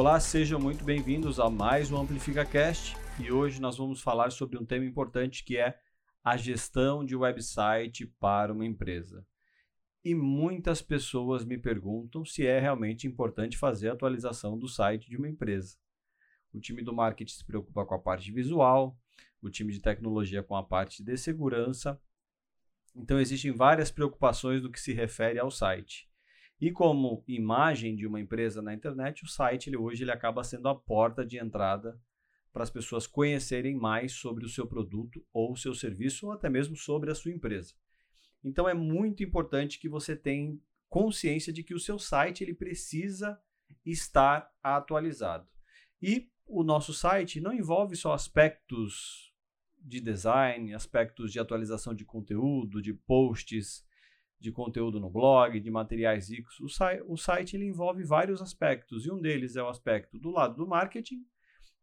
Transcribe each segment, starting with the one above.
Olá, sejam muito bem-vindos a mais um AmplificaCast e hoje nós vamos falar sobre um tema importante que é a gestão de website para uma empresa. E muitas pessoas me perguntam se é realmente importante fazer a atualização do site de uma empresa. O time do marketing se preocupa com a parte visual, o time de tecnologia com a parte de segurança. Então existem várias preocupações no que se refere ao site. E como imagem de uma empresa na internet, o site ele, hoje ele acaba sendo a porta de entrada para as pessoas conhecerem mais sobre o seu produto ou o seu serviço, ou até mesmo sobre a sua empresa. Então é muito importante que você tenha consciência de que o seu site ele precisa estar atualizado. E o nosso site não envolve só aspectos de design, aspectos de atualização de conteúdo, de posts, de conteúdo no blog, de materiais ricos. O, o site ele envolve vários aspectos, e um deles é o aspecto do lado do marketing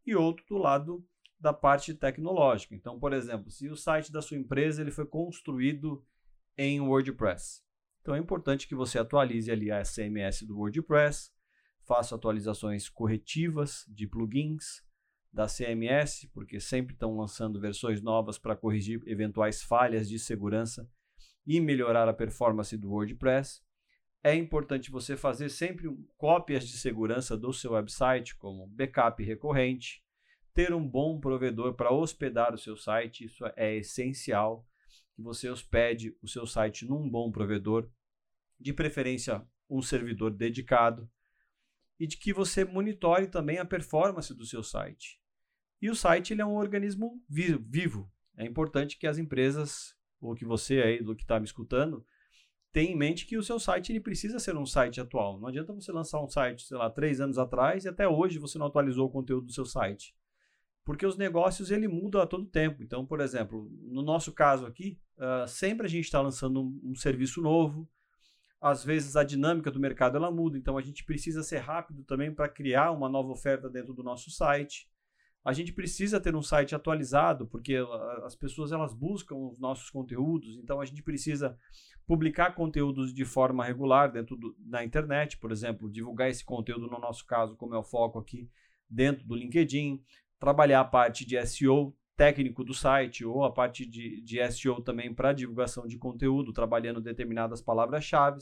e outro do lado da parte tecnológica. Então, por exemplo, se o site da sua empresa ele foi construído em WordPress, então é importante que você atualize ali a CMS do WordPress, faça atualizações corretivas de plugins da CMS, porque sempre estão lançando versões novas para corrigir eventuais falhas de segurança e melhorar a performance do WordPress. É importante você fazer sempre cópias de segurança do seu website, como backup recorrente, ter um bom provedor para hospedar o seu site, isso é essencial, que você hospede o seu site num bom provedor, de preferência um servidor dedicado, e de que você monitore também a performance do seu site. E o site ele é um organismo vivo. É importante que as empresas ou que você aí do que está me escutando tenha em mente que o seu site ele precisa ser um site atual. Não adianta você lançar um site, sei lá, três anos atrás e até hoje você não atualizou o conteúdo do seu site. Porque os negócios ele mudam a todo tempo. Então, por exemplo, no nosso caso aqui, uh, sempre a gente está lançando um, um, serviço novo. Às vezes a dinâmica do mercado ela muda, então a gente precisa ser rápido também para criar uma nova oferta dentro do nosso site a gente precisa ter um site atualizado, porque as pessoas elas buscam os nossos conteúdos, então a gente precisa publicar conteúdos de forma regular dentro da internet, por exemplo, divulgar esse conteúdo no nosso caso, como é o foco aqui, dentro do LinkedIn, trabalhar a parte de SEO técnico do site ou a parte de, de SEO também para divulgação de conteúdo, trabalhando determinadas palavras-chave.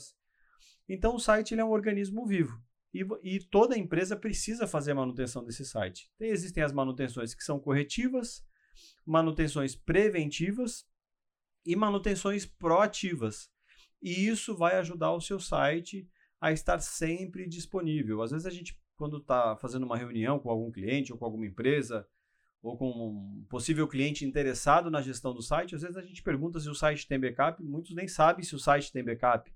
Então o site ele é um organismo vivo e, e toda empresa precisa fazer manutenção desse site. Então, existem as manutenções que são corretivas, manutenções preventivas e manutenções proativas. E isso vai ajudar o seu site a estar sempre disponível. Às vezes a gente, quando está fazendo uma reunião com algum cliente ou com alguma empresa, ou com um possível cliente interessado na gestão do site, às vezes a gente pergunta se o site tem backup, muitos nem sabem se o site tem backup.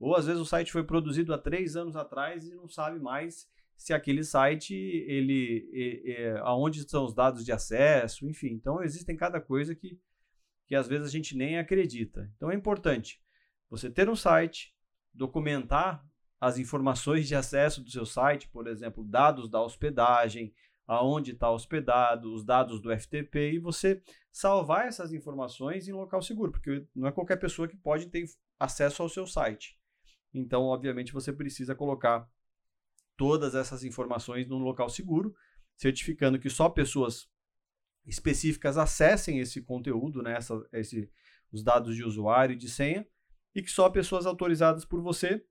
Ou às vezes o site foi produzido há três anos atrás e não sabe mais se aquele site, ele, é, é, aonde estão os dados de acesso, enfim. Então existem cada coisa que, que às vezes a gente nem acredita. Então é importante você ter um site, documentar as informações de acesso do seu site, por exemplo, dados da hospedagem, aonde está hospedado, os dados do FTP, e você salvar essas informações em local seguro, porque não é qualquer pessoa que pode ter acesso ao seu site. Então, obviamente, você precisa colocar todas essas informações num local seguro, certificando que só pessoas específicas acessem esse conteúdo, né, essa, esse, os dados de usuário e de senha, e que só pessoas autorizadas por você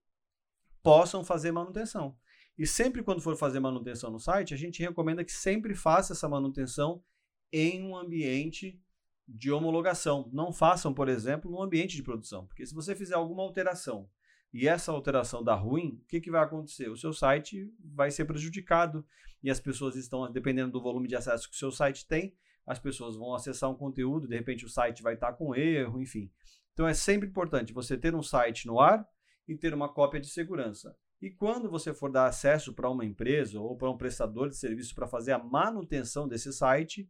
possam fazer manutenção. E sempre quando for fazer manutenção no site, a gente recomenda que sempre faça essa manutenção em um ambiente de homologação. Não façam, por exemplo, no ambiente de produção, porque se você fizer alguma alteração e essa alteração dá ruim, o que, que vai acontecer? O seu site vai ser prejudicado e as pessoas estão, dependendo do volume de acesso que o seu site tem, as pessoas vão acessar um conteúdo, de repente o site vai estar com erro, enfim. Então é sempre importante você ter um site no ar e ter uma cópia de segurança. E quando você for dar acesso para uma empresa ou para um prestador de serviço para fazer a manutenção desse site,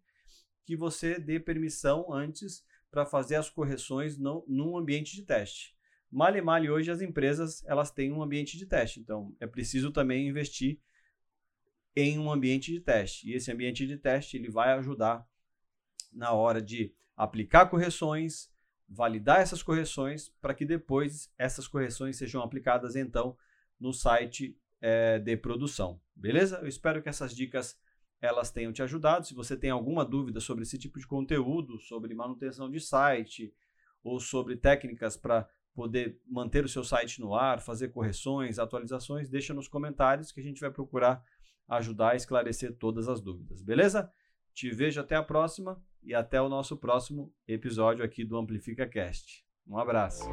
que você dê permissão antes para fazer as correções no, num ambiente de teste. Male male hoje as empresas elas têm um ambiente de teste, então é preciso também investir em um ambiente de teste. E esse ambiente de teste ele vai ajudar na hora de aplicar correções, validar essas correções para que depois essas correções sejam aplicadas então no site é, de produção. Beleza? Eu espero que essas dicas elas tenham te ajudado. Se você tem alguma dúvida sobre esse tipo de conteúdo, sobre manutenção de site ou sobre técnicas para poder manter o seu site no ar, fazer correções, atualizações, deixa nos comentários que a gente vai procurar ajudar a esclarecer todas as dúvidas. Beleza? Te vejo até a próxima e até o nosso próximo episódio aqui do Amplifica Cast. Um abraço.